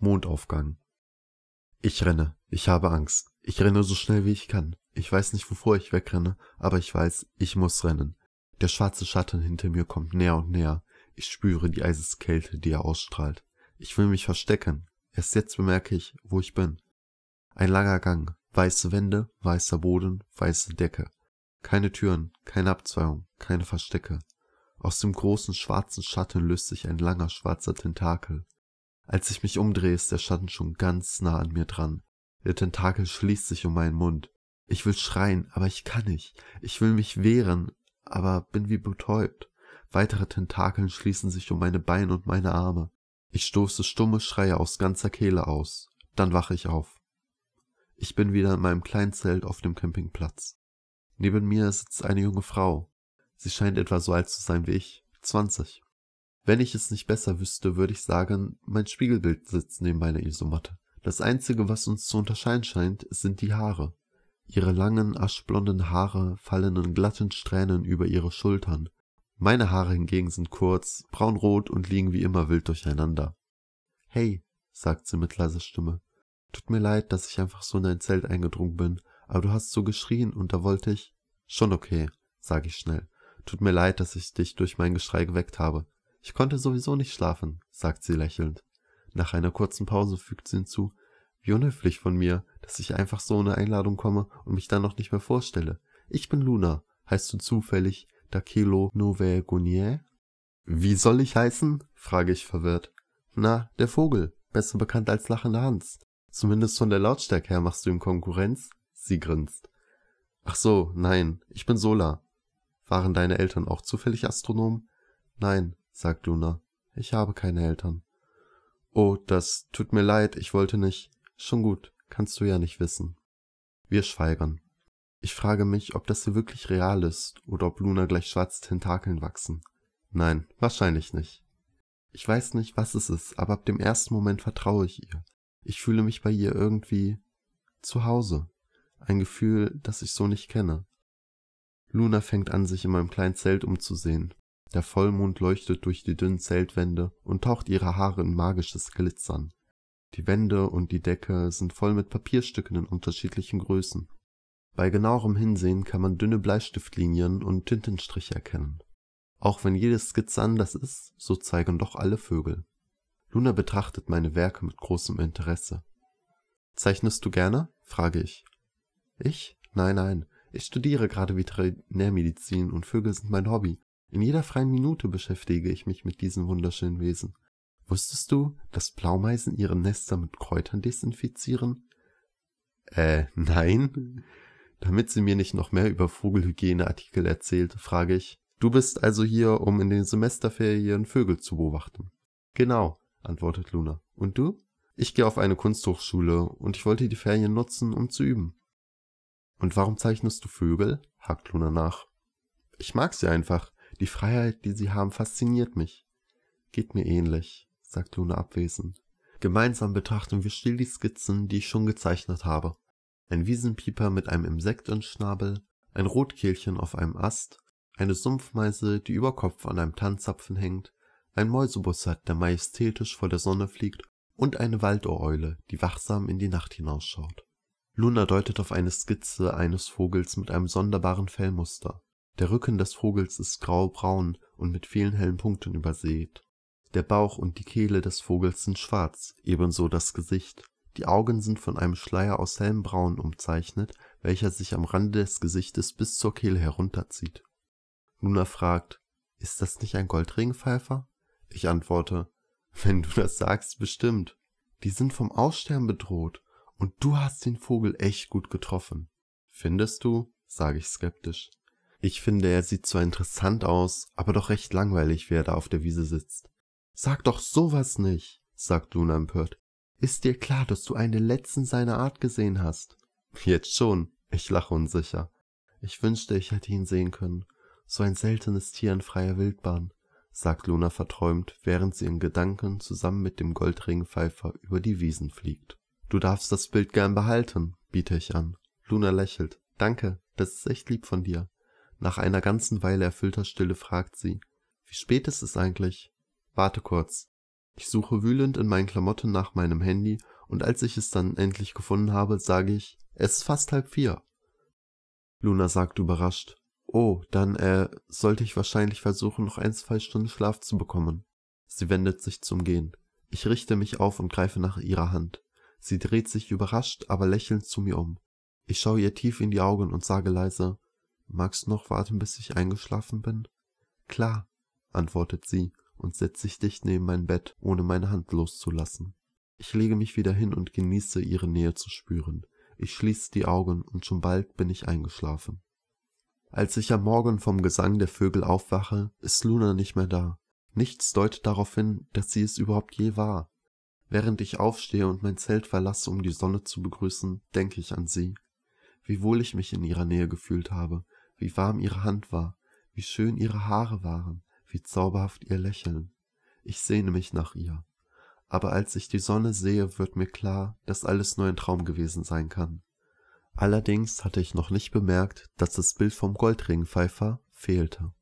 Mondaufgang. Ich renne. Ich habe Angst. Ich renne so schnell wie ich kann. Ich weiß nicht, wovor ich wegrenne, aber ich weiß, ich muss rennen. Der schwarze Schatten hinter mir kommt näher und näher. Ich spüre die Eiseskälte, die er ausstrahlt. Ich will mich verstecken. Erst jetzt bemerke ich, wo ich bin. Ein langer Gang, weiße Wände, weißer Boden, weiße Decke. Keine Türen, keine Abzweigung, keine Verstecke. Aus dem großen schwarzen Schatten löst sich ein langer schwarzer Tentakel. Als ich mich umdrehe, ist der Schatten schon ganz nah an mir dran. Der Tentakel schließt sich um meinen Mund. Ich will schreien, aber ich kann nicht. Ich will mich wehren, aber bin wie betäubt. Weitere Tentakeln schließen sich um meine Beine und meine Arme. Ich stoße stumme Schreie aus ganzer Kehle aus. Dann wache ich auf. Ich bin wieder in meinem kleinen Zelt auf dem Campingplatz. Neben mir sitzt eine junge Frau. Sie scheint etwa so alt zu sein wie ich, zwanzig. Wenn ich es nicht besser wüsste, würde ich sagen, mein Spiegelbild sitzt neben meiner Isomatte. Das Einzige, was uns zu unterscheiden scheint, sind die Haare. Ihre langen, aschblonden Haare fallen in glatten Strähnen über ihre Schultern. Meine Haare hingegen sind kurz, braunrot und liegen wie immer wild durcheinander. Hey, sagt sie mit leiser Stimme. Tut mir leid, dass ich einfach so in dein Zelt eingedrungen bin, aber du hast so geschrien und da wollte ich. Schon okay, sage ich schnell. Tut mir leid, dass ich dich durch mein Geschrei geweckt habe. Ich konnte sowieso nicht schlafen, sagt sie lächelnd. Nach einer kurzen Pause fügt sie hinzu, wie unhöflich von mir, dass ich einfach so ohne Einladung komme und mich dann noch nicht mehr vorstelle. Ich bin Luna. Heißt du zufällig Dakilo Novergonier? Wie soll ich heißen? frage ich verwirrt. Na, der Vogel, besser bekannt als lachender Hans. Zumindest von der Lautstärke her machst du ihm Konkurrenz? Sie grinst. Ach so, nein, ich bin Sola. Waren deine Eltern auch zufällig Astronomen? Nein, sagt Luna. Ich habe keine Eltern. Oh, das tut mir leid, ich wollte nicht. Schon gut, kannst du ja nicht wissen. Wir schweigern. Ich frage mich, ob das hier wirklich real ist oder ob Luna gleich schwarze Tentakeln wachsen. Nein, wahrscheinlich nicht. Ich weiß nicht, was es ist, aber ab dem ersten Moment vertraue ich ihr. Ich fühle mich bei ihr irgendwie zu Hause. Ein Gefühl, das ich so nicht kenne. Luna fängt an, sich in meinem kleinen Zelt umzusehen. Der Vollmond leuchtet durch die dünnen Zeltwände und taucht ihre Haare in magisches Glitzern. Die Wände und die Decke sind voll mit Papierstücken in unterschiedlichen Größen. Bei genauerem Hinsehen kann man dünne Bleistiftlinien und Tintenstriche erkennen. Auch wenn jede Skizze anders ist, so zeigen doch alle Vögel. Luna betrachtet meine Werke mit großem Interesse. Zeichnest du gerne? frage ich. Ich? Nein, nein. Ich studiere gerade Veterinärmedizin und Vögel sind mein Hobby. In jeder freien Minute beschäftige ich mich mit diesen wunderschönen Wesen. Wusstest du, dass Blaumeisen ihre Nester mit Kräutern desinfizieren? Äh, nein. Damit sie mir nicht noch mehr über Vogelhygieneartikel erzählt, frage ich, du bist also hier, um in den Semesterferien Vögel zu beobachten. Genau, antwortet Luna. Und du? Ich gehe auf eine Kunsthochschule und ich wollte die Ferien nutzen, um zu üben. Und warum zeichnest du Vögel? hakt Luna nach. Ich mag sie einfach. Die Freiheit, die sie haben, fasziniert mich. Geht mir ähnlich, sagt Luna abwesend. Gemeinsam betrachten wir still die Skizzen, die ich schon gezeichnet habe. Ein Wiesenpieper mit einem Insekt im Schnabel, ein Rotkehlchen auf einem Ast, eine Sumpfmeise, die über Kopf an einem Tanzzapfen hängt, ein Mäusebussard, der majestätisch vor der Sonne fliegt, und eine Waldohreule, die wachsam in die Nacht hinausschaut. Luna deutet auf eine Skizze eines Vogels mit einem sonderbaren Fellmuster. Der Rücken des Vogels ist graubraun und mit vielen hellen Punkten übersät. Der Bauch und die Kehle des Vogels sind schwarz, ebenso das Gesicht. Die Augen sind von einem Schleier aus hellem Braun umzeichnet, welcher sich am Rande des Gesichtes bis zur Kehle herunterzieht. Luna fragt, ist das nicht ein Goldregenpfeifer? Ich antworte, wenn du das sagst, bestimmt. Die sind vom Aussterben bedroht und du hast den Vogel echt gut getroffen. Findest du? sage ich skeptisch. Ich finde, er sieht zwar interessant aus, aber doch recht langweilig, wie er da auf der Wiese sitzt. Sag doch sowas nicht, sagt Luna empört. Ist dir klar, dass du einen der letzten seiner Art gesehen hast? Jetzt schon. Ich lache unsicher. Ich wünschte, ich hätte ihn sehen können. So ein seltenes Tier in freier Wildbahn, sagt Luna verträumt, während sie in Gedanken zusammen mit dem Goldringpfeifer über die Wiesen fliegt. Du darfst das Bild gern behalten, biete ich an. Luna lächelt. Danke, das ist echt lieb von dir. Nach einer ganzen Weile erfüllter Stille fragt sie, wie spät ist es eigentlich? Warte kurz. Ich suche wühlend in meinen Klamotten nach meinem Handy und als ich es dann endlich gefunden habe, sage ich, es ist fast halb vier. Luna sagt überrascht, oh, dann, äh, sollte ich wahrscheinlich versuchen, noch ein, zwei Stunden Schlaf zu bekommen. Sie wendet sich zum Gehen. Ich richte mich auf und greife nach ihrer Hand. Sie dreht sich überrascht, aber lächelnd zu mir um. Ich schaue ihr tief in die Augen und sage leise, magst du noch warten, bis ich eingeschlafen bin? Klar, antwortet sie und setzt sich dicht neben mein Bett, ohne meine Hand loszulassen. Ich lege mich wieder hin und genieße ihre Nähe zu spüren. Ich schließe die Augen und schon bald bin ich eingeschlafen. Als ich am Morgen vom Gesang der Vögel aufwache, ist Luna nicht mehr da. Nichts deutet darauf hin, dass sie es überhaupt je war. Während ich aufstehe und mein Zelt verlasse, um die Sonne zu begrüßen, denke ich an sie. Wie wohl ich mich in ihrer Nähe gefühlt habe, wie warm ihre Hand war, wie schön ihre Haare waren, wie zauberhaft ihr Lächeln. Ich sehne mich nach ihr aber als ich die Sonne sehe, wird mir klar, dass alles nur ein Traum gewesen sein kann. Allerdings hatte ich noch nicht bemerkt, dass das Bild vom Goldregenpfeifer fehlte.